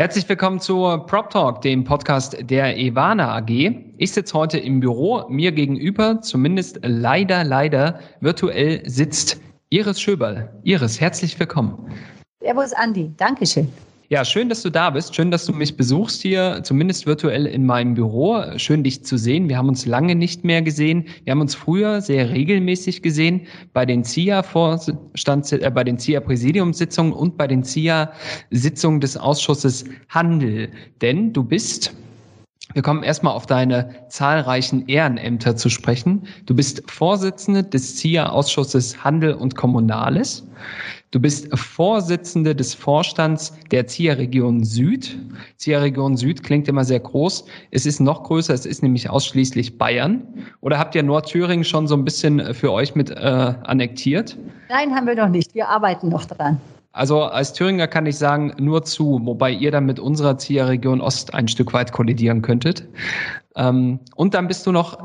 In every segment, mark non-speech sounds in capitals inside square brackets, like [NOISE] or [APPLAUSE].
Herzlich willkommen zu Prop Talk, dem Podcast der Evana AG. Ich sitze heute im Büro. Mir gegenüber, zumindest leider, leider virtuell sitzt Iris Schöberl. Iris, herzlich willkommen. Servus, Andi. Dankeschön. Ja, schön, dass du da bist. Schön, dass du mich besuchst hier, zumindest virtuell in meinem Büro. Schön, dich zu sehen. Wir haben uns lange nicht mehr gesehen. Wir haben uns früher sehr regelmäßig gesehen bei den CIA-Vorstand, äh, bei den CIA-Präsidiumssitzungen und bei den CIA-Sitzungen des Ausschusses Handel. Denn du bist wir kommen erstmal auf deine zahlreichen Ehrenämter zu sprechen. Du bist Vorsitzende des CIA-Ausschusses Handel und Kommunales. Du bist Vorsitzende des Vorstands der ZIA Region Süd. ZIA Region Süd klingt immer sehr groß. Es ist noch größer, es ist nämlich ausschließlich Bayern. Oder habt ihr Nordthüringen schon so ein bisschen für euch mit äh, annektiert? Nein, haben wir noch nicht. Wir arbeiten noch dran. Also als Thüringer kann ich sagen, nur zu, wobei ihr dann mit unserer Zieherregion Ost ein Stück weit kollidieren könntet. Ähm, und dann bist du noch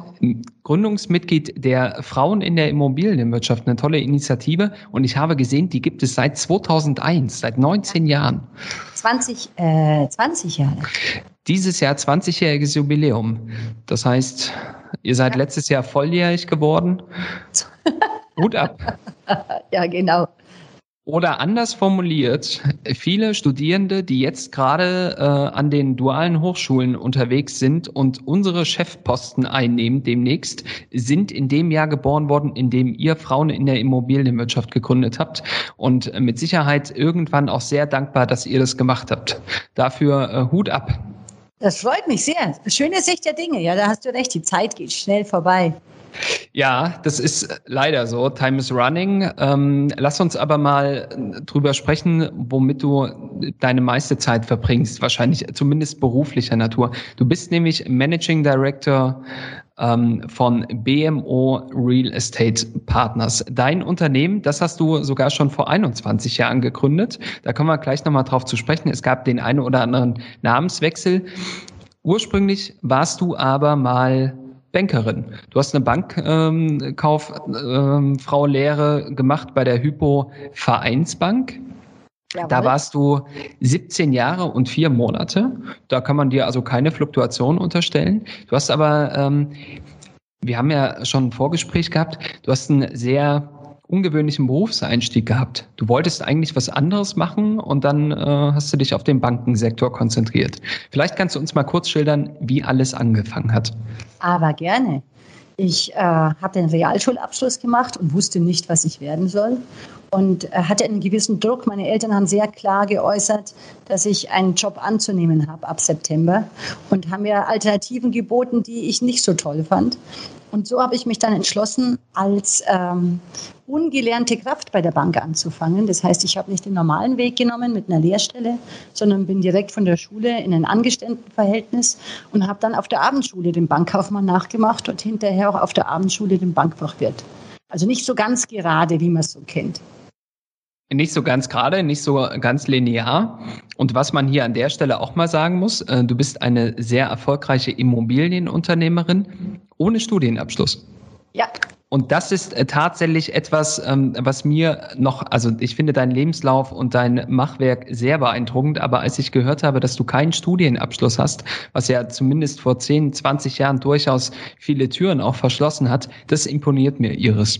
Gründungsmitglied der Frauen in der Immobilienwirtschaft, eine tolle Initiative. Und ich habe gesehen, die gibt es seit 2001, seit 19 Jahren. 20, äh, 20 Jahre. Dieses Jahr 20-jähriges Jubiläum. Das heißt, ihr seid letztes Jahr volljährig geworden. [LAUGHS] Hut ab. ja, genau. Oder anders formuliert, viele Studierende, die jetzt gerade äh, an den dualen Hochschulen unterwegs sind und unsere Chefposten einnehmen demnächst, sind in dem Jahr geboren worden, in dem ihr Frauen in der Immobilienwirtschaft gegründet habt und mit Sicherheit irgendwann auch sehr dankbar, dass ihr das gemacht habt. Dafür äh, Hut ab. Das freut mich sehr. Schöne Sicht der Dinge. Ja, da hast du recht. Die Zeit geht schnell vorbei. Ja, das ist leider so. Time is running. Ähm, lass uns aber mal drüber sprechen, womit du deine meiste Zeit verbringst. Wahrscheinlich zumindest beruflicher Natur. Du bist nämlich Managing Director ähm, von BMO Real Estate Partners. Dein Unternehmen, das hast du sogar schon vor 21 Jahren gegründet. Da kommen wir gleich nochmal drauf zu sprechen. Es gab den einen oder anderen Namenswechsel. Ursprünglich warst du aber mal Bankerin. Du hast eine Bankkauffrau ähm, gemacht bei der Hypo Vereinsbank. Jawohl. Da warst du 17 Jahre und vier Monate. Da kann man dir also keine Fluktuation unterstellen. Du hast aber, ähm, wir haben ja schon ein Vorgespräch gehabt, du hast einen sehr ungewöhnlichen Berufseinstieg gehabt. Du wolltest eigentlich was anderes machen und dann äh, hast du dich auf den Bankensektor konzentriert. Vielleicht kannst du uns mal kurz schildern, wie alles angefangen hat. Aber gerne. Ich äh, habe den Realschulabschluss gemacht und wusste nicht, was ich werden soll. Und äh, hatte einen gewissen Druck. Meine Eltern haben sehr klar geäußert, dass ich einen Job anzunehmen habe ab September und haben mir Alternativen geboten, die ich nicht so toll fand. Und so habe ich mich dann entschlossen, als ähm, ungelernte Kraft bei der Bank anzufangen. Das heißt, ich habe nicht den normalen Weg genommen mit einer Lehrstelle, sondern bin direkt von der Schule in ein Angestelltenverhältnis und habe dann auf der Abendschule den Bankkaufmann nachgemacht und hinterher auch auf der Abendschule den Bankfachwirt. Also nicht so ganz gerade, wie man es so kennt. Nicht so ganz gerade, nicht so ganz linear. Und was man hier an der Stelle auch mal sagen muss, äh, du bist eine sehr erfolgreiche Immobilienunternehmerin ohne Studienabschluss. Ja. Und das ist äh, tatsächlich etwas, ähm, was mir noch, also ich finde deinen Lebenslauf und dein Machwerk sehr beeindruckend, aber als ich gehört habe, dass du keinen Studienabschluss hast, was ja zumindest vor 10, 20 Jahren durchaus viele Türen auch verschlossen hat, das imponiert mir, Iris.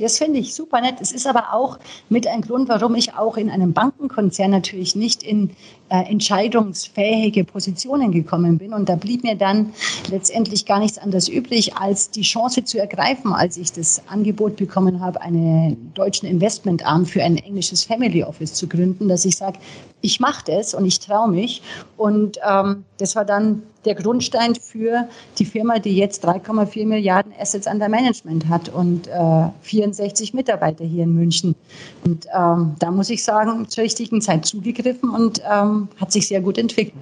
Das finde ich super nett. Es ist aber auch mit ein Grund, warum ich auch in einem Bankenkonzern natürlich nicht in äh, entscheidungsfähige Positionen gekommen bin. Und da blieb mir dann letztendlich gar nichts anderes übrig, als die Chance zu ergreifen, als ich das Angebot bekommen habe, einen deutschen Investmentarm für ein englisches Family Office zu gründen, dass ich sage, ich mache das und ich traue mich. Und ähm, das war dann der Grundstein für die Firma, die jetzt 3,4 Milliarden Assets under Management hat und äh, 64 Mitarbeiter hier in München. Und ähm, da muss ich sagen, zur richtigen Zeit zugegriffen und ähm, hat sich sehr gut entwickelt.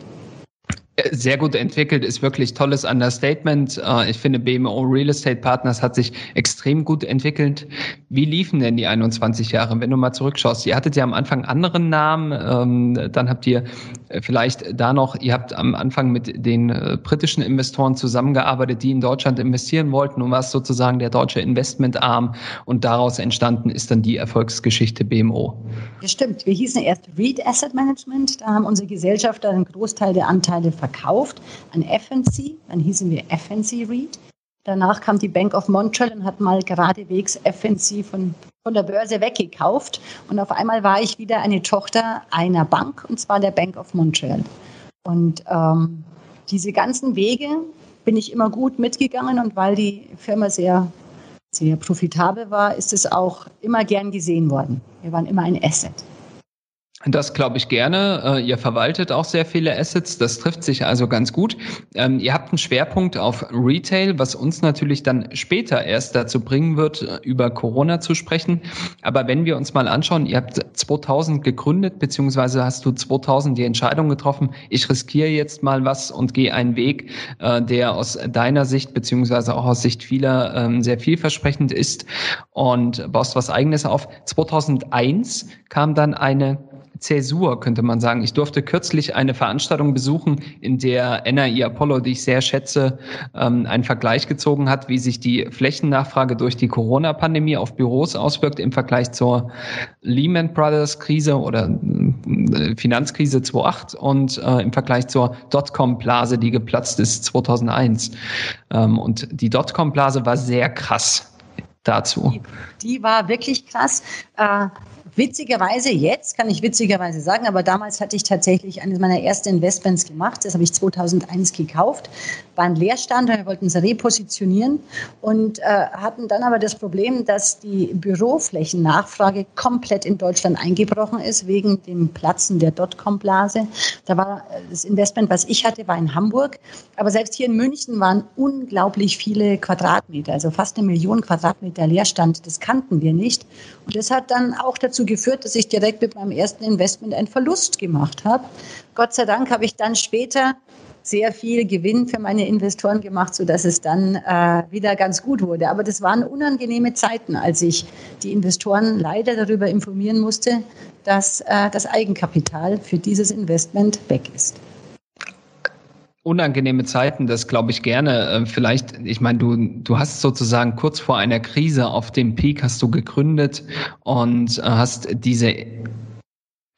Sehr gut entwickelt, ist wirklich tolles Understatement. Äh, ich finde, BMO Real Estate Partners hat sich extrem gut entwickelt. Wie liefen denn die 21 Jahre, wenn du mal zurückschaust? Ihr hattet ja am Anfang anderen Namen, ähm, dann habt ihr äh, vielleicht da noch, ihr habt am Anfang mit den äh, britischen Investoren zusammengearbeitet, die in Deutschland investieren wollten und was sozusagen der deutsche Investmentarm und daraus entstanden ist dann die Erfolgsgeschichte BMO. Das stimmt. Wir hießen erst Reed Asset Management, da haben unsere Gesellschafter einen Großteil der Anteile verkauft verkauft an FNC, dann hießen wir FNC Read. Danach kam die Bank of Montreal und hat mal geradewegs FNC von, von der Börse weggekauft. Und auf einmal war ich wieder eine Tochter einer Bank, und zwar der Bank of Montreal. Und ähm, diese ganzen Wege bin ich immer gut mitgegangen und weil die Firma sehr, sehr profitabel war, ist es auch immer gern gesehen worden. Wir waren immer ein Asset. Das glaube ich gerne. Äh, ihr verwaltet auch sehr viele Assets. Das trifft sich also ganz gut. Ähm, ihr habt einen Schwerpunkt auf Retail, was uns natürlich dann später erst dazu bringen wird, äh, über Corona zu sprechen. Aber wenn wir uns mal anschauen, ihr habt 2000 gegründet, beziehungsweise hast du 2000 die Entscheidung getroffen, ich riskiere jetzt mal was und gehe einen Weg, äh, der aus deiner Sicht, beziehungsweise auch aus Sicht vieler ähm, sehr vielversprechend ist und baust was eigenes auf. 2001 kam dann eine Zäsur, könnte man sagen. Ich durfte kürzlich eine Veranstaltung besuchen, in der NRI Apollo, die ich sehr schätze, ähm, einen Vergleich gezogen hat, wie sich die Flächennachfrage durch die Corona-Pandemie auf Büros auswirkt im Vergleich zur Lehman Brothers Krise oder äh, Finanzkrise 2008 und äh, im Vergleich zur Dotcom-Blase, die geplatzt ist 2001. Ähm, und die Dotcom-Blase war sehr krass dazu. Die, die war wirklich krass. Witzigerweise jetzt, kann ich witzigerweise sagen, aber damals hatte ich tatsächlich eines meiner ersten Investments gemacht. Das habe ich 2001 gekauft. War ein Leerstand und wir wollten es repositionieren und äh, hatten dann aber das Problem, dass die Büroflächennachfrage komplett in Deutschland eingebrochen ist wegen dem Platzen der Dotcom-Blase. Da war äh, das Investment, was ich hatte, war in Hamburg. Aber selbst hier in München waren unglaublich viele Quadratmeter, also fast eine Million Quadratmeter Leerstand. Das kannten wir nicht. Das hat dann auch dazu geführt, dass ich direkt mit meinem ersten Investment einen Verlust gemacht habe. Gott sei Dank habe ich dann später sehr viel Gewinn für meine Investoren gemacht, sodass es dann äh, wieder ganz gut wurde. Aber das waren unangenehme Zeiten, als ich die Investoren leider darüber informieren musste, dass äh, das Eigenkapital für dieses Investment weg ist unangenehme Zeiten, das glaube ich gerne. Äh, vielleicht, ich meine, du, du hast sozusagen kurz vor einer Krise auf dem Peak hast du gegründet und äh, hast diese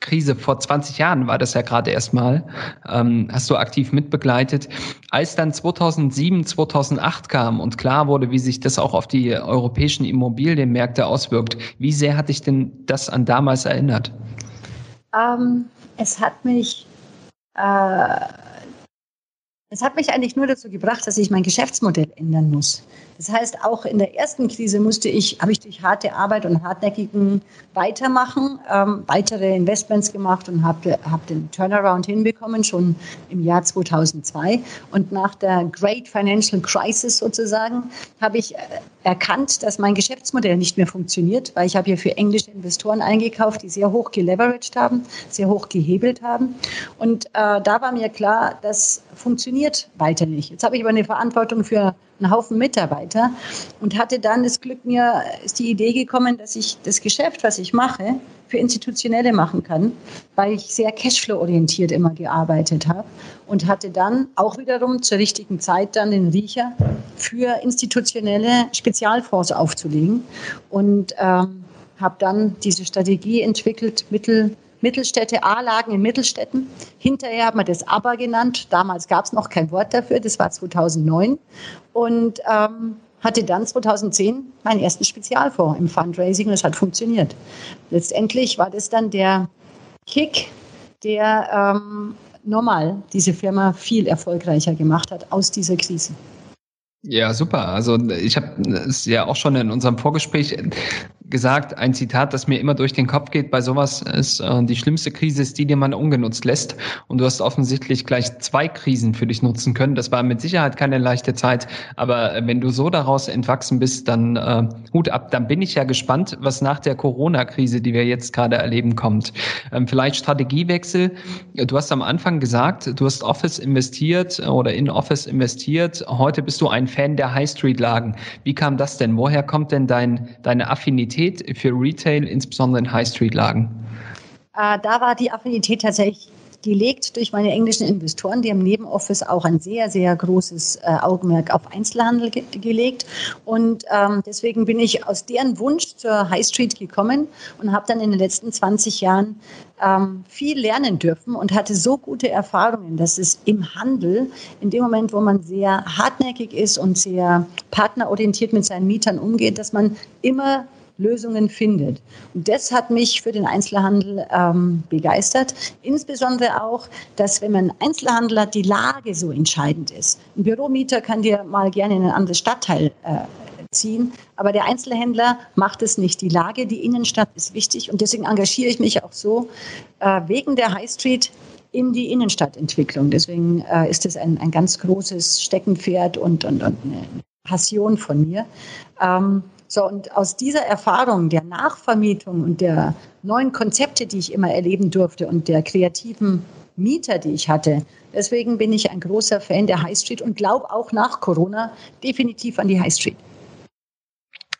Krise vor 20 Jahren war das ja gerade erstmal, ähm, hast du aktiv mitbegleitet. Als dann 2007, 2008 kam und klar wurde, wie sich das auch auf die europäischen Immobilienmärkte auswirkt, wie sehr hat dich denn das an damals erinnert? Ähm, es hat mich äh es hat mich eigentlich nur dazu gebracht, dass ich mein Geschäftsmodell ändern muss. Das heißt, auch in der ersten Krise musste ich, habe ich durch harte Arbeit und hartnäckigen Weitermachen ähm, weitere Investments gemacht und habe hab den Turnaround hinbekommen, schon im Jahr 2002. Und nach der Great Financial Crisis sozusagen habe ich äh, erkannt, dass mein Geschäftsmodell nicht mehr funktioniert, weil ich habe hier für englische Investoren eingekauft, die sehr hoch geleveraged haben, sehr hoch gehebelt haben. Und äh, da war mir klar, das funktioniert weiter nicht. Jetzt habe ich aber eine Verantwortung für einen Haufen Mitarbeiter und hatte dann das Glück, mir ist die Idee gekommen, dass ich das Geschäft, was ich mache, für Institutionelle machen kann, weil ich sehr Cashflow-orientiert immer gearbeitet habe und hatte dann auch wiederum zur richtigen Zeit dann den Riecher für institutionelle Spezialfonds aufzulegen und ähm, habe dann diese Strategie entwickelt, mittel Mittelstädte, A-Lagen in Mittelstädten. Hinterher hat man das ABBA genannt. Damals gab es noch kein Wort dafür. Das war 2009. Und ähm, hatte dann 2010 meinen ersten Spezialfonds im Fundraising und es hat funktioniert. Letztendlich war das dann der Kick, der ähm, normal diese Firma viel erfolgreicher gemacht hat aus dieser Krise. Ja, super. Also ich habe es ja auch schon in unserem Vorgespräch gesagt, ein Zitat, das mir immer durch den Kopf geht bei sowas ist, äh, die schlimmste Krise ist die, die man ungenutzt lässt. Und du hast offensichtlich gleich zwei Krisen für dich nutzen können. Das war mit Sicherheit keine leichte Zeit, aber äh, wenn du so daraus entwachsen bist, dann äh, Hut ab. Dann bin ich ja gespannt, was nach der Corona-Krise, die wir jetzt gerade erleben, kommt. Ähm, vielleicht Strategiewechsel. Du hast am Anfang gesagt, du hast Office investiert oder in Office investiert. Heute bist du ein Fan der High Street-Lagen. Wie kam das denn? Woher kommt denn dein, deine Affinität Affinität für Retail, insbesondere in High Street Lagen? Äh, da war die Affinität tatsächlich gelegt durch meine englischen Investoren. Die haben neben Office auch ein sehr, sehr großes äh, Augenmerk auf Einzelhandel ge gelegt. Und ähm, deswegen bin ich aus deren Wunsch zur High Street gekommen und habe dann in den letzten 20 Jahren ähm, viel lernen dürfen und hatte so gute Erfahrungen, dass es im Handel, in dem Moment, wo man sehr hartnäckig ist und sehr partnerorientiert mit seinen Mietern umgeht, dass man immer Lösungen findet. Und das hat mich für den Einzelhandel ähm, begeistert. Insbesondere auch, dass wenn man Einzelhandel hat, die Lage so entscheidend ist. Ein Büromieter kann dir mal gerne in ein anderes Stadtteil äh, ziehen. Aber der Einzelhändler macht es nicht. Die Lage, die Innenstadt ist wichtig und deswegen engagiere ich mich auch so äh, wegen der High Street in die Innenstadtentwicklung. Deswegen äh, ist es ein, ein ganz großes Steckenpferd und, und, und eine Passion von mir. Ähm, so, und aus dieser Erfahrung der Nachvermietung und der neuen Konzepte, die ich immer erleben durfte und der kreativen Mieter, die ich hatte, deswegen bin ich ein großer Fan der High Street und glaube auch nach Corona definitiv an die High Street.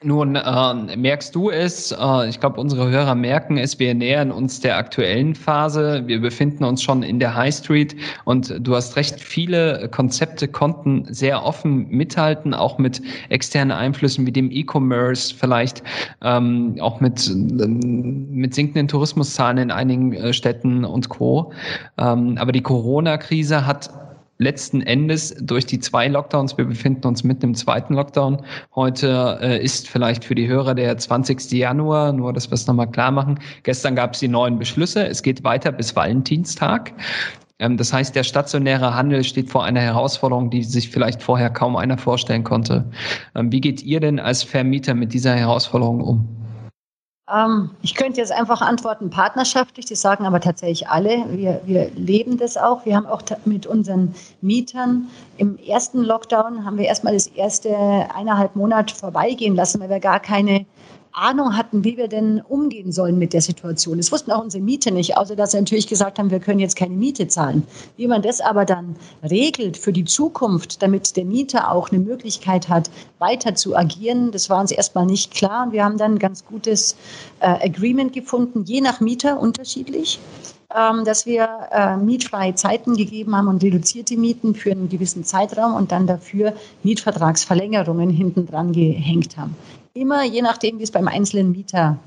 Nun äh, merkst du es, äh, ich glaube, unsere Hörer merken es, wir nähern uns der aktuellen Phase. Wir befinden uns schon in der High Street und du hast recht, viele Konzepte konnten sehr offen mithalten, auch mit externen Einflüssen wie dem E-Commerce, vielleicht ähm, auch mit, mit sinkenden Tourismuszahlen in einigen äh, Städten und Co. Ähm, aber die Corona-Krise hat letzten Endes durch die zwei Lockdowns, wir befinden uns mitten im zweiten Lockdown. Heute äh, ist vielleicht für die Hörer der 20. Januar, nur dass wir es nochmal klar machen. Gestern gab es die neuen Beschlüsse. Es geht weiter bis Valentinstag. Ähm, das heißt, der stationäre Handel steht vor einer Herausforderung, die sich vielleicht vorher kaum einer vorstellen konnte. Ähm, wie geht ihr denn als Vermieter mit dieser Herausforderung um? Ähm, ich könnte jetzt einfach antworten partnerschaftlich, das sagen aber tatsächlich alle. Wir, wir leben das auch. Wir haben auch mit unseren Mietern im ersten Lockdown haben wir erstmal das erste eineinhalb Monat vorbeigehen lassen, weil wir gar keine Ahnung hatten, wie wir denn umgehen sollen mit der Situation. Das wussten auch unsere Mieter nicht, außer dass sie natürlich gesagt haben, wir können jetzt keine Miete zahlen. Wie man das aber dann regelt für die Zukunft, damit der Mieter auch eine Möglichkeit hat, weiter zu agieren, das war uns erstmal nicht klar. Und wir haben dann ein ganz gutes äh, Agreement gefunden, je nach Mieter unterschiedlich dass wir äh, mietfreie Zeiten gegeben haben und reduzierte Mieten für einen gewissen Zeitraum und dann dafür Mietvertragsverlängerungen hinten dran gehängt haben immer je nachdem, wie es beim einzelnen Mieter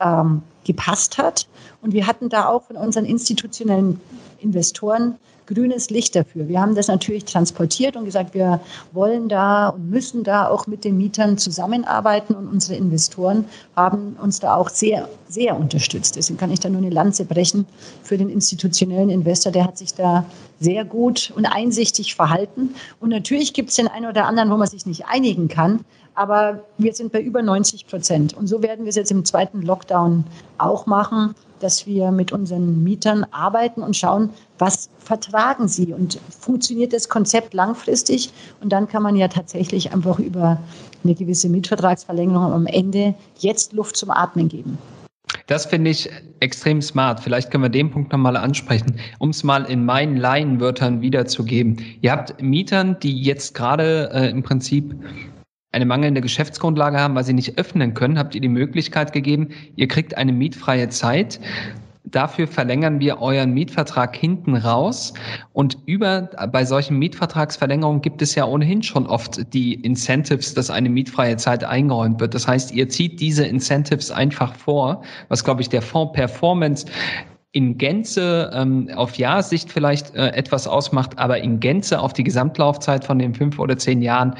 ähm, gepasst hat. Und wir hatten da auch von unseren institutionellen Investoren grünes Licht dafür. Wir haben das natürlich transportiert und gesagt, wir wollen da und müssen da auch mit den Mietern zusammenarbeiten und unsere Investoren haben uns da auch sehr, sehr unterstützt. Deswegen kann ich da nur eine Lanze brechen für den institutionellen Investor. Der hat sich da sehr gut und einsichtig verhalten. Und natürlich gibt es den einen oder anderen, wo man sich nicht einigen kann. Aber wir sind bei über 90 Prozent. Und so werden wir es jetzt im zweiten Lockdown auch machen, dass wir mit unseren Mietern arbeiten und schauen, was vertragen sie und funktioniert das Konzept langfristig. Und dann kann man ja tatsächlich einfach über eine gewisse Mietvertragsverlängerung am Ende jetzt Luft zum Atmen geben. Das finde ich extrem smart. Vielleicht können wir den Punkt nochmal ansprechen, um es mal in meinen Laienwörtern wiederzugeben. Ihr habt Mietern, die jetzt gerade äh, im Prinzip eine mangelnde Geschäftsgrundlage haben, weil sie nicht öffnen können, habt ihr die Möglichkeit gegeben, ihr kriegt eine mietfreie Zeit. Dafür verlängern wir euren Mietvertrag hinten raus. Und über, bei solchen Mietvertragsverlängerungen gibt es ja ohnehin schon oft die Incentives, dass eine mietfreie Zeit eingeräumt wird. Das heißt, ihr zieht diese Incentives einfach vor, was, glaube ich, der Fonds Performance in Gänze ähm, auf Jahrsicht vielleicht äh, etwas ausmacht, aber in Gänze auf die Gesamtlaufzeit von den fünf oder zehn Jahren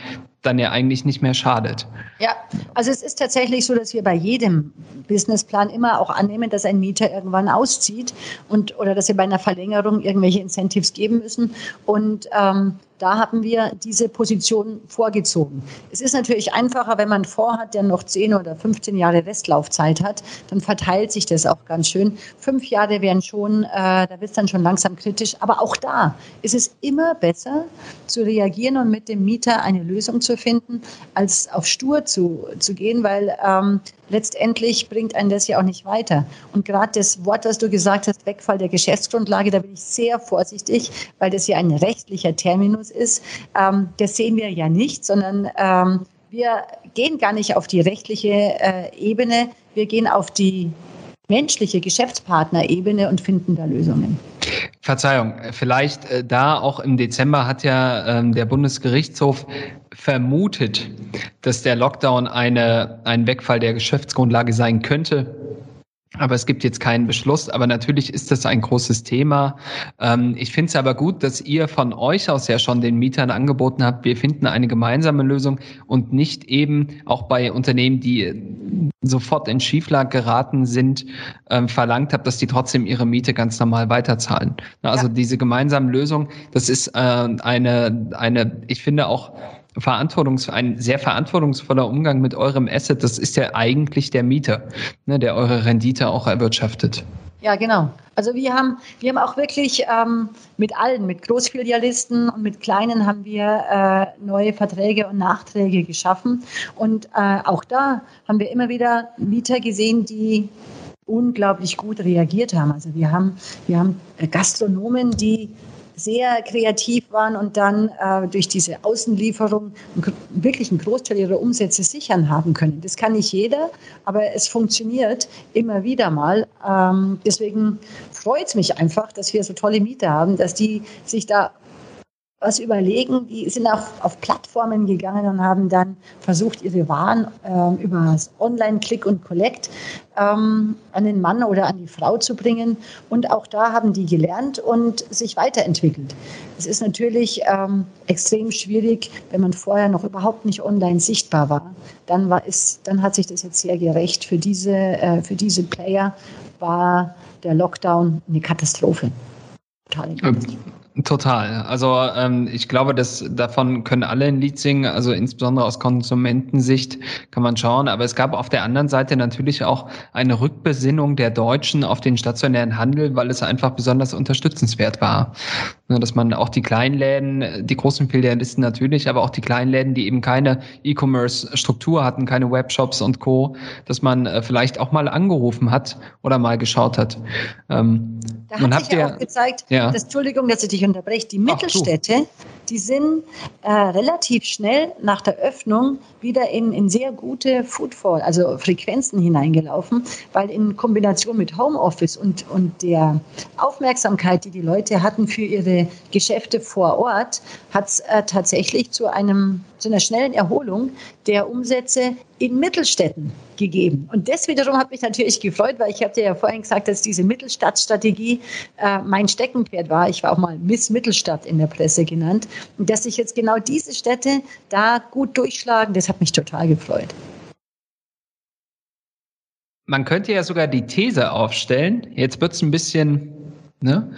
dann ja eigentlich nicht mehr schadet. Ja, also es ist tatsächlich so, dass wir bei jedem Businessplan immer auch annehmen, dass ein Mieter irgendwann auszieht und oder dass wir bei einer Verlängerung irgendwelche Incentives geben müssen. Und ähm, da haben wir diese Position vorgezogen. Es ist natürlich einfacher, wenn man vorhat, der noch 10 oder 15 Jahre Restlaufzeit hat, dann verteilt sich das auch ganz schön. Fünf Jahre wären schon, äh, da wird es dann schon langsam kritisch. Aber auch da ist es immer besser zu reagieren und mit dem Mieter eine Lösung zu finden, als auf stur zu, zu gehen, weil ähm, letztendlich bringt einen das ja auch nicht weiter. Und gerade das Wort, das du gesagt hast, Wegfall der Geschäftsgrundlage, da bin ich sehr vorsichtig, weil das ja ein rechtlicher Terminus ist. Ähm, das sehen wir ja nicht, sondern ähm, wir gehen gar nicht auf die rechtliche äh, Ebene, wir gehen auf die menschliche Geschäftspartnerebene und finden da Lösungen. Verzeihung, vielleicht äh, da auch im Dezember hat ja ähm, der Bundesgerichtshof vermutet, dass der Lockdown eine, ein Wegfall der Geschäftsgrundlage sein könnte. Aber es gibt jetzt keinen Beschluss. Aber natürlich ist das ein großes Thema. Ähm, ich finde es aber gut, dass ihr von euch aus ja schon den Mietern angeboten habt, wir finden eine gemeinsame Lösung und nicht eben auch bei Unternehmen, die sofort in Schieflage geraten sind, ähm, verlangt habt, dass die trotzdem ihre Miete ganz normal weiterzahlen. Also ja. diese gemeinsame Lösung, das ist äh, eine, eine, ich finde auch Verantwortungs, ein sehr verantwortungsvoller Umgang mit eurem Asset, das ist ja eigentlich der Mieter, ne, der eure Rendite auch erwirtschaftet. Ja, genau. Also wir haben, wir haben auch wirklich ähm, mit allen, mit Großfilialisten und mit Kleinen haben wir äh, neue Verträge und Nachträge geschaffen. Und äh, auch da haben wir immer wieder Mieter gesehen, die unglaublich gut reagiert haben. Also wir haben, wir haben Gastronomen, die sehr kreativ waren und dann äh, durch diese Außenlieferung wirklich einen Großteil ihrer Umsätze sichern haben können. Das kann nicht jeder, aber es funktioniert immer wieder mal. Ähm, deswegen freut es mich einfach, dass wir so tolle Mieter haben, dass die sich da was überlegen. Die sind auch auf Plattformen gegangen und haben dann versucht, ihre Waren äh, über Online-Click und Collect ähm, an den Mann oder an die Frau zu bringen. Und auch da haben die gelernt und sich weiterentwickelt. Es ist natürlich ähm, extrem schwierig, wenn man vorher noch überhaupt nicht online sichtbar war. Dann, war es, dann hat sich das jetzt sehr gerecht. Für diese, äh, für diese Player war der Lockdown eine Katastrophe. Totale Katastrophe. Total. Also ähm, ich glaube, dass davon können alle ein Lied singen. Also insbesondere aus Konsumentensicht kann man schauen. Aber es gab auf der anderen Seite natürlich auch eine Rückbesinnung der Deutschen auf den stationären Handel, weil es einfach besonders unterstützenswert war. Dass man auch die Kleinläden, die großen Filialisten natürlich, aber auch die Kleinläden, die eben keine E-Commerce-Struktur hatten, keine Webshops und Co., dass man äh, vielleicht auch mal angerufen hat oder mal geschaut hat. Ähm, da hat sich ja auch gezeigt, ja. dass, Entschuldigung, dass ich dich unterbreche, die Mittelstädte, die sind äh, relativ schnell nach der Öffnung wieder in, in sehr gute Footfall, also Frequenzen hineingelaufen, weil in Kombination mit Homeoffice und, und der Aufmerksamkeit, die die Leute hatten für ihre Geschäfte vor Ort, hat es äh, tatsächlich zu einem zu einer schnellen Erholung der Umsätze in Mittelstädten gegeben. Und das wiederum hat mich natürlich gefreut, weil ich hatte ja vorhin gesagt, dass diese Mittelstadtstrategie äh, mein Steckenpferd war. Ich war auch mal Miss Mittelstadt in der Presse genannt. Und dass sich jetzt genau diese Städte da gut durchschlagen, das hat mich total gefreut. Man könnte ja sogar die These aufstellen, jetzt wird es ein bisschen, ne?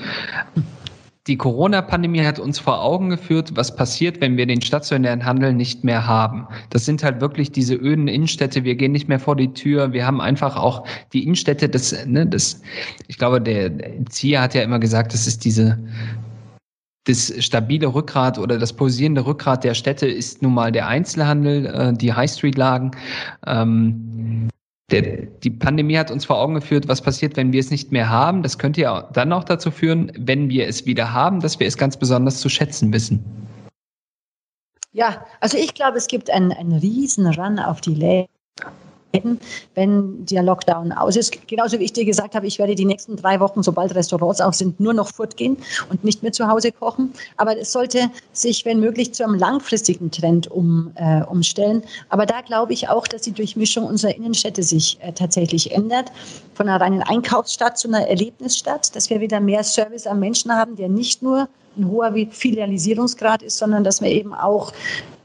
Die Corona-Pandemie hat uns vor Augen geführt, was passiert, wenn wir den stationären Handel nicht mehr haben. Das sind halt wirklich diese öden Innenstädte. Wir gehen nicht mehr vor die Tür. Wir haben einfach auch die Innenstädte des, ne, des, ich glaube, der Zieher hat ja immer gesagt, das ist diese, das stabile Rückgrat oder das posierende Rückgrat der Städte ist nun mal der Einzelhandel, äh, die High Street Lagen. Der, die Pandemie hat uns vor Augen geführt, was passiert, wenn wir es nicht mehr haben. Das könnte ja dann auch dazu führen, wenn wir es wieder haben, dass wir es ganz besonders zu schätzen wissen. Ja, also ich glaube, es gibt einen, einen riesen Run auf die Läden wenn der Lockdown aus ist. Genauso wie ich dir gesagt habe, ich werde die nächsten drei Wochen, sobald Restaurants auf sind, nur noch fortgehen und nicht mehr zu Hause kochen. Aber es sollte sich, wenn möglich, zu einem langfristigen Trend um, äh, umstellen. Aber da glaube ich auch, dass die Durchmischung unserer Innenstädte sich äh, tatsächlich ändert. Von einer reinen Einkaufsstadt zu einer Erlebnisstadt, dass wir wieder mehr Service am Menschen haben, der nicht nur ein hoher Filialisierungsgrad ist, sondern dass wir eben auch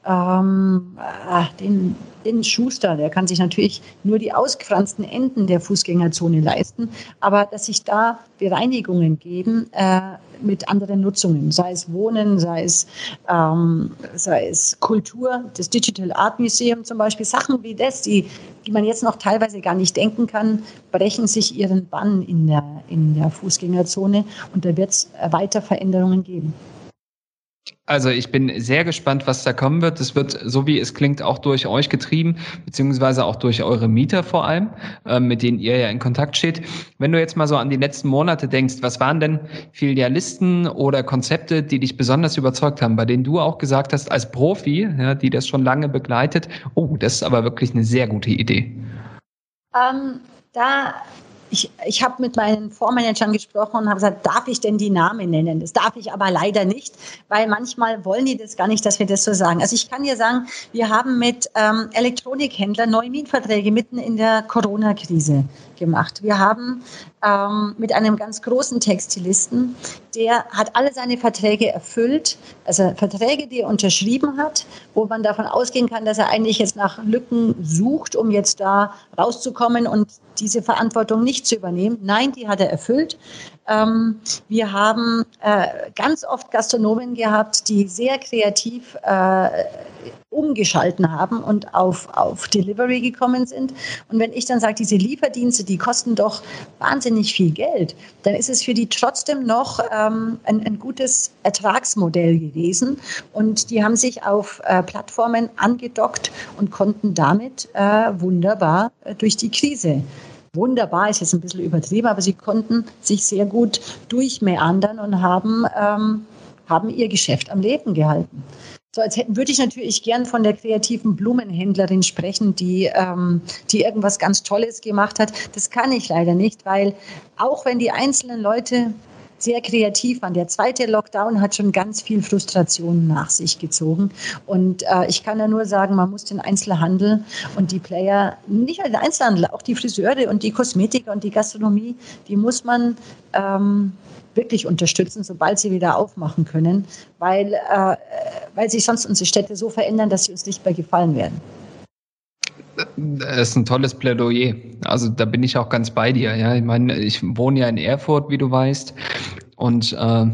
ähm, äh, den, den Schuster, der kann sich natürlich nur die ausgefransten Enden der Fußgängerzone leisten, aber dass sich da Bereinigungen geben äh, mit anderen Nutzungen, sei es Wohnen, sei es, ähm, sei es Kultur, das Digital Art Museum zum Beispiel, Sachen wie das, die, die man jetzt noch teilweise gar nicht denken kann, brechen sich ihren Bann in der, in der Fußgängerzone und da wird es weiter Veränderungen geben. Also ich bin sehr gespannt, was da kommen wird. Es wird, so wie es klingt, auch durch euch getrieben, beziehungsweise auch durch eure Mieter vor allem, äh, mit denen ihr ja in Kontakt steht. Wenn du jetzt mal so an die letzten Monate denkst, was waren denn Filialisten oder Konzepte, die dich besonders überzeugt haben, bei denen du auch gesagt hast, als Profi, ja, die das schon lange begleitet, oh, das ist aber wirklich eine sehr gute Idee. Ähm, da ich, ich habe mit meinen Vormanagern gesprochen und habe gesagt, darf ich denn die Namen nennen? Das darf ich aber leider nicht, weil manchmal wollen die das gar nicht, dass wir das so sagen. Also ich kann dir sagen, wir haben mit ähm, Elektronikhändlern neue Mietverträge mitten in der Corona-Krise gemacht. Wir haben ähm, mit einem ganz großen Textilisten, der hat alle seine Verträge erfüllt, also Verträge, die er unterschrieben hat, wo man davon ausgehen kann, dass er eigentlich jetzt nach Lücken sucht, um jetzt da rauszukommen und diese Verantwortung nicht zu übernehmen. Nein, die hat er erfüllt. Ähm, wir haben äh, ganz oft Gastronomen gehabt, die sehr kreativ äh, umgeschalten haben und auf, auf Delivery gekommen sind. Und wenn ich dann sage, diese Lieferdienste, die kosten doch wahnsinnig viel Geld, dann ist es für die trotzdem noch ähm, ein, ein gutes Ertragsmodell gewesen. Und die haben sich auf äh, Plattformen angedockt und konnten damit äh, wunderbar äh, durch die Krise wunderbar ist jetzt ein bisschen übertrieben, aber sie konnten sich sehr gut durchmeandern und haben, ähm, haben ihr Geschäft am Leben gehalten. So, als hätten, würde ich natürlich gern von der kreativen Blumenhändlerin sprechen, die, ähm, die irgendwas ganz Tolles gemacht hat. Das kann ich leider nicht, weil auch wenn die einzelnen Leute sehr kreativ waren. Der zweite Lockdown hat schon ganz viel Frustration nach sich gezogen. Und äh, ich kann ja nur sagen, man muss den Einzelhandel und die Player, nicht nur den Einzelhandel, auch die Friseure und die Kosmetiker und die Gastronomie, die muss man ähm, wirklich unterstützen, sobald sie wieder aufmachen können, weil, äh, weil sich sonst unsere Städte so verändern, dass sie uns nicht mehr gefallen werden. Das ist ein tolles Plädoyer. Also da bin ich auch ganz bei dir. Ja, ich meine, ich wohne ja in Erfurt, wie du weißt, und äh,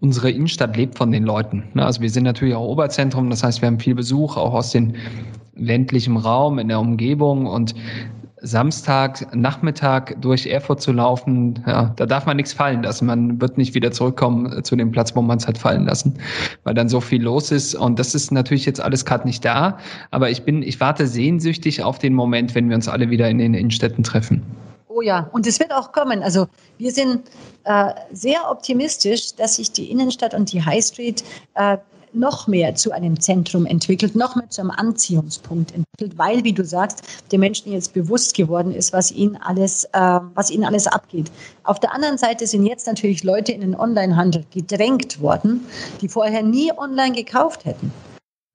unsere Innenstadt lebt von den Leuten. Ne? Also wir sind natürlich auch Oberzentrum, das heißt, wir haben viel Besuch auch aus dem ländlichen Raum in der Umgebung und Samstag Nachmittag durch Erfurt zu laufen, ja, da darf man nichts fallen lassen. Man wird nicht wieder zurückkommen zu dem Platz, wo man es hat fallen lassen, weil dann so viel los ist. Und das ist natürlich jetzt alles gerade nicht da. Aber ich bin, ich warte sehnsüchtig auf den Moment, wenn wir uns alle wieder in den Innenstädten treffen. Oh ja, und es wird auch kommen. Also wir sind äh, sehr optimistisch, dass sich die Innenstadt und die High Street äh, noch mehr zu einem Zentrum entwickelt, noch mehr zu einem Anziehungspunkt entwickelt, weil, wie du sagst, den Menschen jetzt bewusst geworden ist, was ihnen alles, äh, was ihnen alles abgeht. Auf der anderen Seite sind jetzt natürlich Leute in den Onlinehandel gedrängt worden, die vorher nie online gekauft hätten.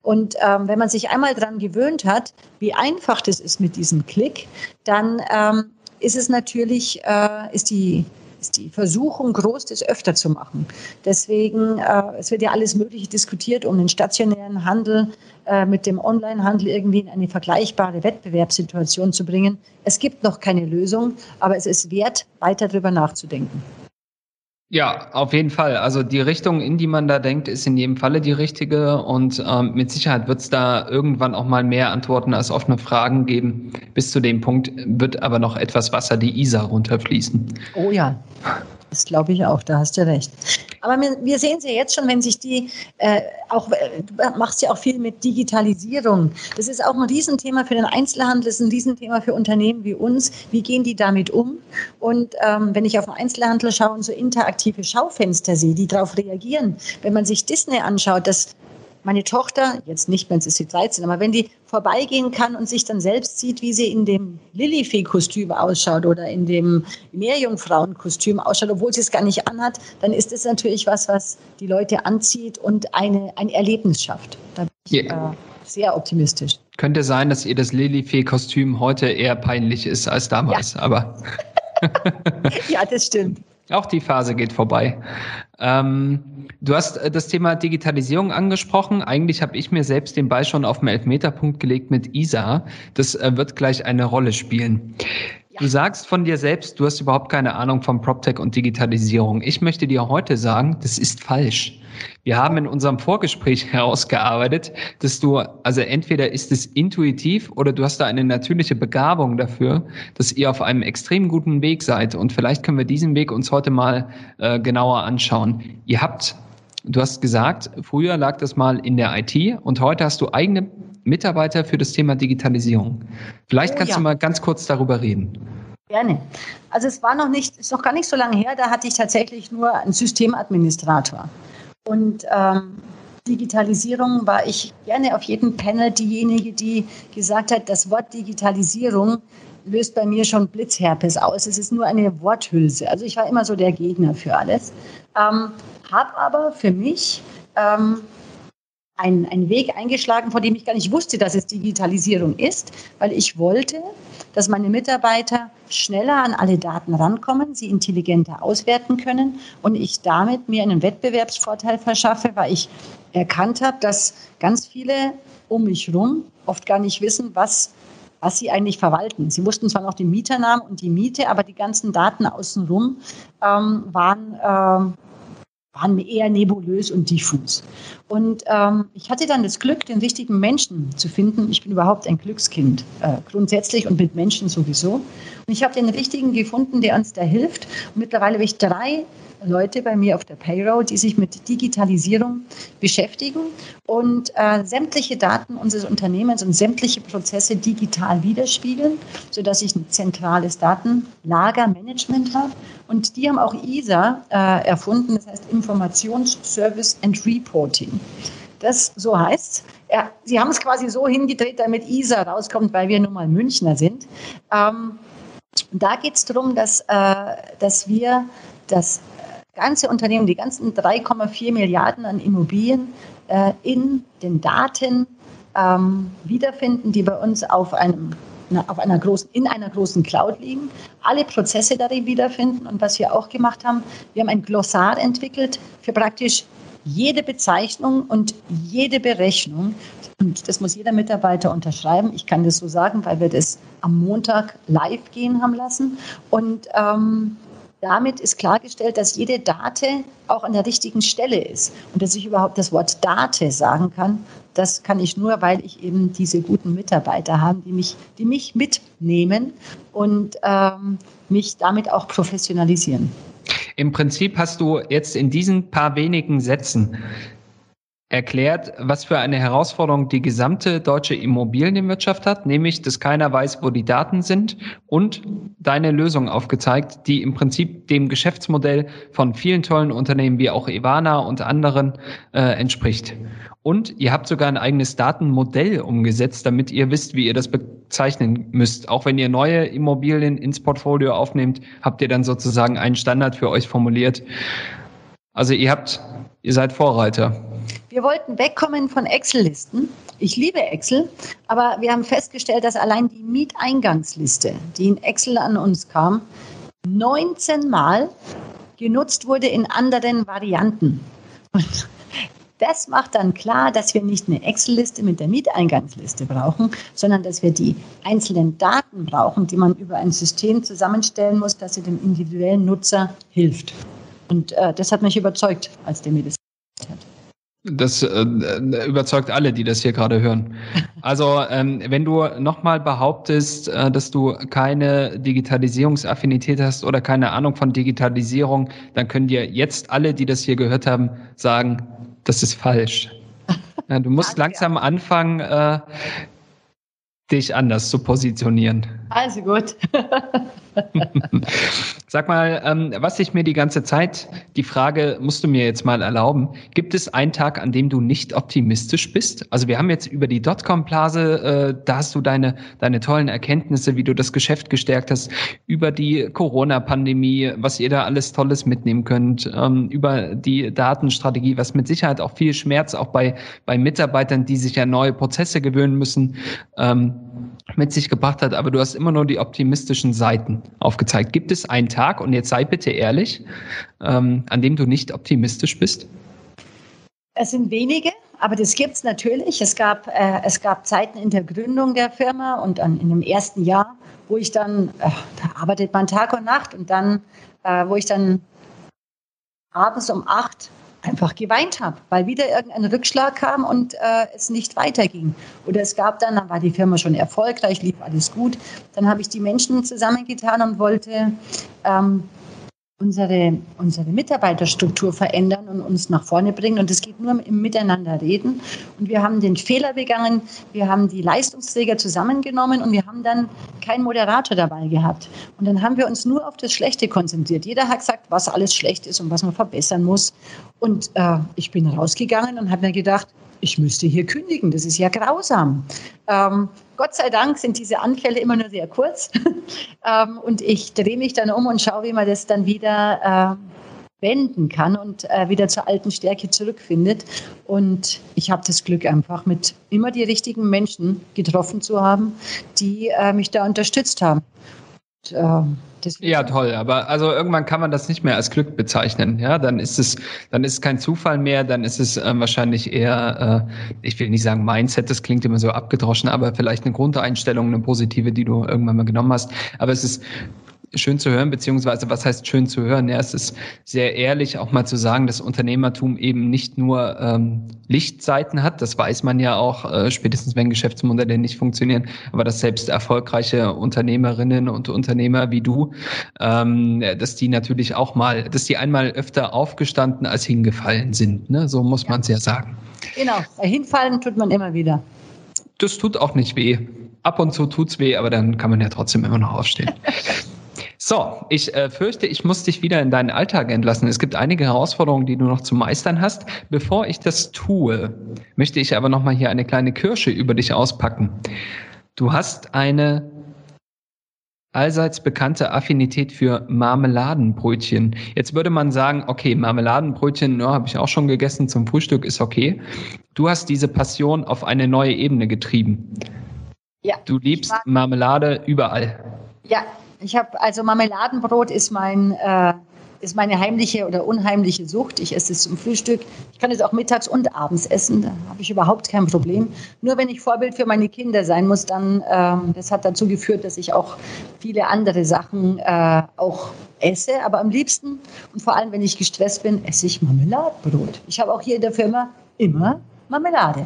Und ähm, wenn man sich einmal daran gewöhnt hat, wie einfach das ist mit diesem Klick, dann ähm, ist es natürlich, äh, ist die ist die Versuchung groß, das öfter zu machen. Deswegen, äh, es wird ja alles Mögliche diskutiert, um den stationären Handel äh, mit dem Onlinehandel irgendwie in eine vergleichbare Wettbewerbssituation zu bringen. Es gibt noch keine Lösung, aber es ist wert, weiter darüber nachzudenken. Ja, auf jeden Fall. Also die Richtung, in die man da denkt, ist in jedem Falle die richtige und ähm, mit Sicherheit wird es da irgendwann auch mal mehr Antworten als offene Fragen geben. Bis zu dem Punkt wird aber noch etwas Wasser die Isar runterfließen. Oh ja. Das glaube ich auch, da hast du recht. Aber wir, wir sehen sie jetzt schon, wenn sich die, äh, auch, äh, du machst ja auch viel mit Digitalisierung. Das ist auch ein Riesenthema für den Einzelhandel, das ist ein Riesenthema für Unternehmen wie uns. Wie gehen die damit um? Und ähm, wenn ich auf den Einzelhandel schaue und so interaktive Schaufenster sehe, die darauf reagieren, wenn man sich Disney anschaut, das meine Tochter, jetzt nicht mehr, jetzt ist sie 13, aber wenn die vorbeigehen kann und sich dann selbst sieht, wie sie in dem Lilifee-Kostüm ausschaut oder in dem Meerjungfrauen-Kostüm ausschaut, obwohl sie es gar nicht anhat, dann ist es natürlich was, was die Leute anzieht und eine, ein Erlebnis schafft. Da bin ich yeah. äh, sehr optimistisch. Könnte sein, dass ihr das Lilifee-Kostüm heute eher peinlich ist als damals, ja. aber. [LAUGHS] ja, das stimmt. Auch die Phase geht vorbei. Ähm, du hast äh, das Thema Digitalisierung angesprochen. Eigentlich habe ich mir selbst den Ball schon auf den Elfmeterpunkt gelegt mit ISA. Das äh, wird gleich eine Rolle spielen. Du sagst von dir selbst, du hast überhaupt keine Ahnung von PropTech und Digitalisierung. Ich möchte dir heute sagen, das ist falsch. Wir haben in unserem Vorgespräch [LAUGHS] herausgearbeitet, dass du, also entweder ist es intuitiv oder du hast da eine natürliche Begabung dafür, dass ihr auf einem extrem guten Weg seid. Und vielleicht können wir diesen Weg uns heute mal äh, genauer anschauen. Ihr habt Du hast gesagt, früher lag das mal in der IT und heute hast du eigene Mitarbeiter für das Thema Digitalisierung. Vielleicht oh, kannst ja. du mal ganz kurz darüber reden. Gerne. Also es war noch nicht, ist noch gar nicht so lange her, da hatte ich tatsächlich nur einen Systemadministrator. Und ähm, Digitalisierung war ich gerne auf jedem Panel diejenige, die gesagt hat, das Wort Digitalisierung löst bei mir schon Blitzherpes aus. Es ist nur eine Worthülse. Also ich war immer so der Gegner für alles. Ähm, habe aber für mich ähm, einen, einen Weg eingeschlagen, von dem ich gar nicht wusste, dass es Digitalisierung ist, weil ich wollte, dass meine Mitarbeiter schneller an alle Daten rankommen, sie intelligenter auswerten können und ich damit mir einen Wettbewerbsvorteil verschaffe, weil ich erkannt habe, dass ganz viele um mich herum oft gar nicht wissen, was was sie eigentlich verwalten. Sie wussten zwar noch den Mieternamen und die Miete, aber die ganzen Daten außenrum ähm, waren ähm, waren eher nebulös und diffus. Und ähm, ich hatte dann das Glück, den richtigen Menschen zu finden. Ich bin überhaupt ein Glückskind, äh, grundsätzlich und mit Menschen sowieso. Und ich habe den richtigen gefunden, der uns da hilft. Und mittlerweile habe ich drei Leute bei mir auf der Payroll, die sich mit Digitalisierung beschäftigen und äh, sämtliche Daten unseres Unternehmens und sämtliche Prozesse digital widerspiegeln, sodass ich ein zentrales Datenlagermanagement habe. Und die haben auch ISA äh, erfunden, das heißt Informationsservice and Reporting. Das so heißt, ja, sie haben es quasi so hingedreht, damit ISA rauskommt, weil wir nun mal Münchner sind. Ähm, da geht es darum, dass, äh, dass wir das ganze Unternehmen, die ganzen 3,4 Milliarden an Immobilien äh, in den Daten ähm, wiederfinden, die bei uns auf einem auf einer großen, in einer großen Cloud liegen, alle Prozesse darin wiederfinden. Und was wir auch gemacht haben, wir haben ein Glossar entwickelt für praktisch jede Bezeichnung und jede Berechnung. Und das muss jeder Mitarbeiter unterschreiben. Ich kann das so sagen, weil wir das am Montag live gehen haben lassen. Und ähm, damit ist klargestellt, dass jede Date auch an der richtigen Stelle ist. Und dass ich überhaupt das Wort Date sagen kann, das kann ich nur, weil ich eben diese guten Mitarbeiter habe, die mich, die mich mitnehmen und ähm, mich damit auch professionalisieren. Im Prinzip hast du jetzt in diesen paar wenigen Sätzen erklärt, was für eine Herausforderung die gesamte deutsche Immobilienwirtschaft hat, nämlich, dass keiner weiß, wo die Daten sind und deine Lösung aufgezeigt, die im Prinzip dem Geschäftsmodell von vielen tollen Unternehmen wie auch Ivana und anderen äh, entspricht. Und ihr habt sogar ein eigenes Datenmodell umgesetzt, damit ihr wisst, wie ihr das bezeichnen müsst. Auch wenn ihr neue Immobilien ins Portfolio aufnehmt, habt ihr dann sozusagen einen Standard für euch formuliert. Also ihr habt, ihr seid Vorreiter. Wir wollten wegkommen von Excel-Listen. Ich liebe Excel, aber wir haben festgestellt, dass allein die Mieteingangsliste, die in Excel an uns kam, 19 Mal genutzt wurde in anderen Varianten. Und das macht dann klar, dass wir nicht eine Excel-Liste mit der Mieteingangsliste brauchen, sondern dass wir die einzelnen Daten brauchen, die man über ein System zusammenstellen muss, das dem individuellen Nutzer hilft. Und äh, das hat mich überzeugt, als der mir das. Das äh, überzeugt alle, die das hier gerade hören. Also ähm, wenn du nochmal behauptest, äh, dass du keine Digitalisierungsaffinität hast oder keine Ahnung von Digitalisierung, dann können dir jetzt alle, die das hier gehört haben, sagen, das ist falsch. Ja, du musst [LAUGHS] langsam anfangen, äh, dich anders zu positionieren. Also gut. [LAUGHS] Sag mal, ähm, was ich mir die ganze Zeit, die Frage musst du mir jetzt mal erlauben, gibt es einen Tag, an dem du nicht optimistisch bist? Also wir haben jetzt über die Dotcom-Blase, äh, da hast du deine, deine tollen Erkenntnisse, wie du das Geschäft gestärkt hast, über die Corona-Pandemie, was ihr da alles Tolles mitnehmen könnt, ähm, über die Datenstrategie, was mit Sicherheit auch viel Schmerz auch bei, bei Mitarbeitern, die sich ja neue Prozesse gewöhnen müssen, ähm, mit sich gebracht hat. Aber du hast immer nur die optimistischen Seiten aufgezeigt. Gibt es einen Tag, und jetzt sei bitte ehrlich, ähm, an dem du nicht optimistisch bist? Es sind wenige, aber das gibt es natürlich. Es gab, äh, es gab Zeiten in der Gründung der Firma und an, in dem ersten Jahr, wo ich dann, äh, da arbeitet man Tag und Nacht und dann, äh, wo ich dann abends um acht einfach geweint habe, weil wieder irgendein Rückschlag kam und äh, es nicht weiterging. Oder es gab dann, dann war die Firma schon erfolgreich, lief alles gut. Dann habe ich die Menschen zusammengetan und wollte ähm, unsere, unsere Mitarbeiterstruktur verändern und uns nach vorne bringen. Und es geht nur im Miteinander reden. Und wir haben den Fehler begangen, wir haben die Leistungsträger zusammengenommen und wir haben dann keinen Moderator dabei gehabt. Und dann haben wir uns nur auf das Schlechte konzentriert. Jeder hat gesagt, was alles schlecht ist und was man verbessern muss. Und äh, ich bin rausgegangen und habe mir gedacht, ich müsste hier kündigen, das ist ja grausam. Ähm, Gott sei Dank sind diese Anfälle immer nur sehr kurz. [LAUGHS] ähm, und ich drehe mich dann um und schaue, wie man das dann wieder äh, wenden kann und äh, wieder zur alten Stärke zurückfindet. Und ich habe das Glück einfach mit immer die richtigen Menschen getroffen zu haben, die äh, mich da unterstützt haben. Und, ähm, ja, toll. Aber also irgendwann kann man das nicht mehr als Glück bezeichnen. Ja, dann ist es, dann ist es kein Zufall mehr. Dann ist es äh, wahrscheinlich eher, äh, ich will nicht sagen Mindset, das klingt immer so abgedroschen, aber vielleicht eine Grundeinstellung, eine positive, die du irgendwann mal genommen hast. Aber es ist schön zu hören, beziehungsweise was heißt schön zu hören? Ja, es ist sehr ehrlich, auch mal zu sagen, dass Unternehmertum eben nicht nur ähm, Lichtseiten hat. Das weiß man ja auch, äh, spätestens wenn Geschäftsmodelle nicht funktionieren, aber dass selbst erfolgreiche Unternehmerinnen und Unternehmer wie du, ähm, dass die natürlich auch mal, dass die einmal öfter aufgestanden als hingefallen sind. Ne? So muss ja. man es ja sagen. Genau, hinfallen tut man immer wieder. Das tut auch nicht weh. Ab und zu tut's weh, aber dann kann man ja trotzdem immer noch aufstehen. [LAUGHS] So, ich äh, fürchte, ich muss dich wieder in deinen Alltag entlassen. Es gibt einige Herausforderungen, die du noch zu meistern hast. Bevor ich das tue, möchte ich aber noch mal hier eine kleine Kirsche über dich auspacken. Du hast eine allseits bekannte Affinität für Marmeladenbrötchen. Jetzt würde man sagen, okay, Marmeladenbrötchen, ja, habe ich auch schon gegessen zum Frühstück, ist okay. Du hast diese Passion auf eine neue Ebene getrieben. Ja. Du liebst Marmelade überall. Ja, ich habe also Marmeladenbrot ist mein äh, ist meine heimliche oder unheimliche Sucht. Ich esse es zum Frühstück. Ich kann es auch mittags und abends essen. Da habe ich überhaupt kein Problem. Nur wenn ich Vorbild für meine Kinder sein muss, dann ähm, das hat dazu geführt, dass ich auch viele andere Sachen äh, auch esse. Aber am liebsten und vor allem, wenn ich gestresst bin, esse ich Marmeladenbrot. Ich habe auch hier in der Firma immer Marmelade.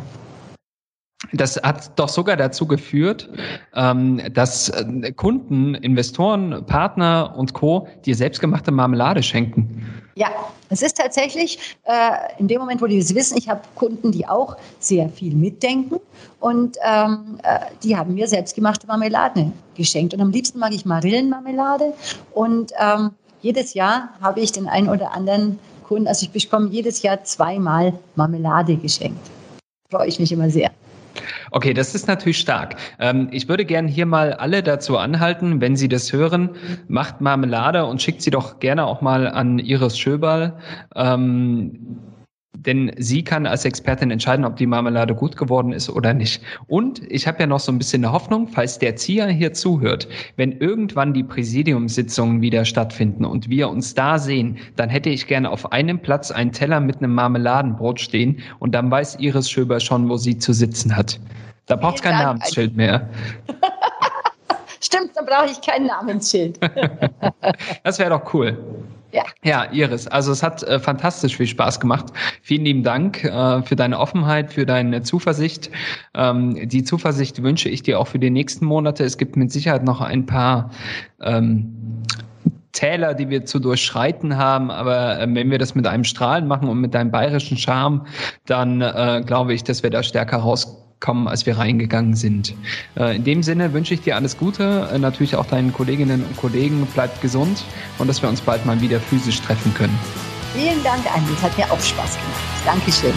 Das hat doch sogar dazu geführt, ähm, dass äh, Kunden, Investoren, Partner und Co. dir selbstgemachte Marmelade schenken. Ja, es ist tatsächlich äh, in dem Moment, wo die das wissen, ich habe Kunden, die auch sehr viel mitdenken und ähm, äh, die haben mir selbstgemachte Marmelade geschenkt. Und am liebsten mag ich Marillenmarmelade und ähm, jedes Jahr habe ich den einen oder anderen Kunden, also ich bekomme jedes Jahr zweimal Marmelade geschenkt. Freue ich mich immer sehr. Okay, das ist natürlich stark. Ähm, ich würde gerne hier mal alle dazu anhalten, wenn Sie das hören, macht Marmelade und schickt sie doch gerne auch mal an Iris Schöberl. Ähm, denn sie kann als Expertin entscheiden, ob die Marmelade gut geworden ist oder nicht. Und ich habe ja noch so ein bisschen eine Hoffnung, falls der Zieher hier zuhört, wenn irgendwann die Präsidiumssitzungen wieder stattfinden und wir uns da sehen, dann hätte ich gerne auf einem Platz einen Teller mit einem Marmeladenbrot stehen und dann weiß Iris Schöber schon, wo sie zu sitzen hat. Da braucht es kein Dank. Namensschild mehr. [LAUGHS] Stimmt, dann brauche ich kein Namensschild. [LAUGHS] das wäre doch cool. Ja. ja, Iris, also es hat äh, fantastisch viel Spaß gemacht. Vielen lieben Dank äh, für deine Offenheit, für deine Zuversicht. Ähm, die Zuversicht wünsche ich dir auch für die nächsten Monate. Es gibt mit Sicherheit noch ein paar ähm, Täler, die wir zu durchschreiten haben, aber äh, wenn wir das mit einem Strahlen machen und mit deinem bayerischen Charme, dann äh, glaube ich, dass wir da stärker rauskommen kommen, als wir reingegangen sind. Äh, in dem Sinne wünsche ich dir alles Gute, äh, natürlich auch deinen Kolleginnen und Kollegen. Bleibt gesund und dass wir uns bald mal wieder physisch treffen können. Vielen Dank, Andi. Es hat mir auch Spaß gemacht. Dankeschön.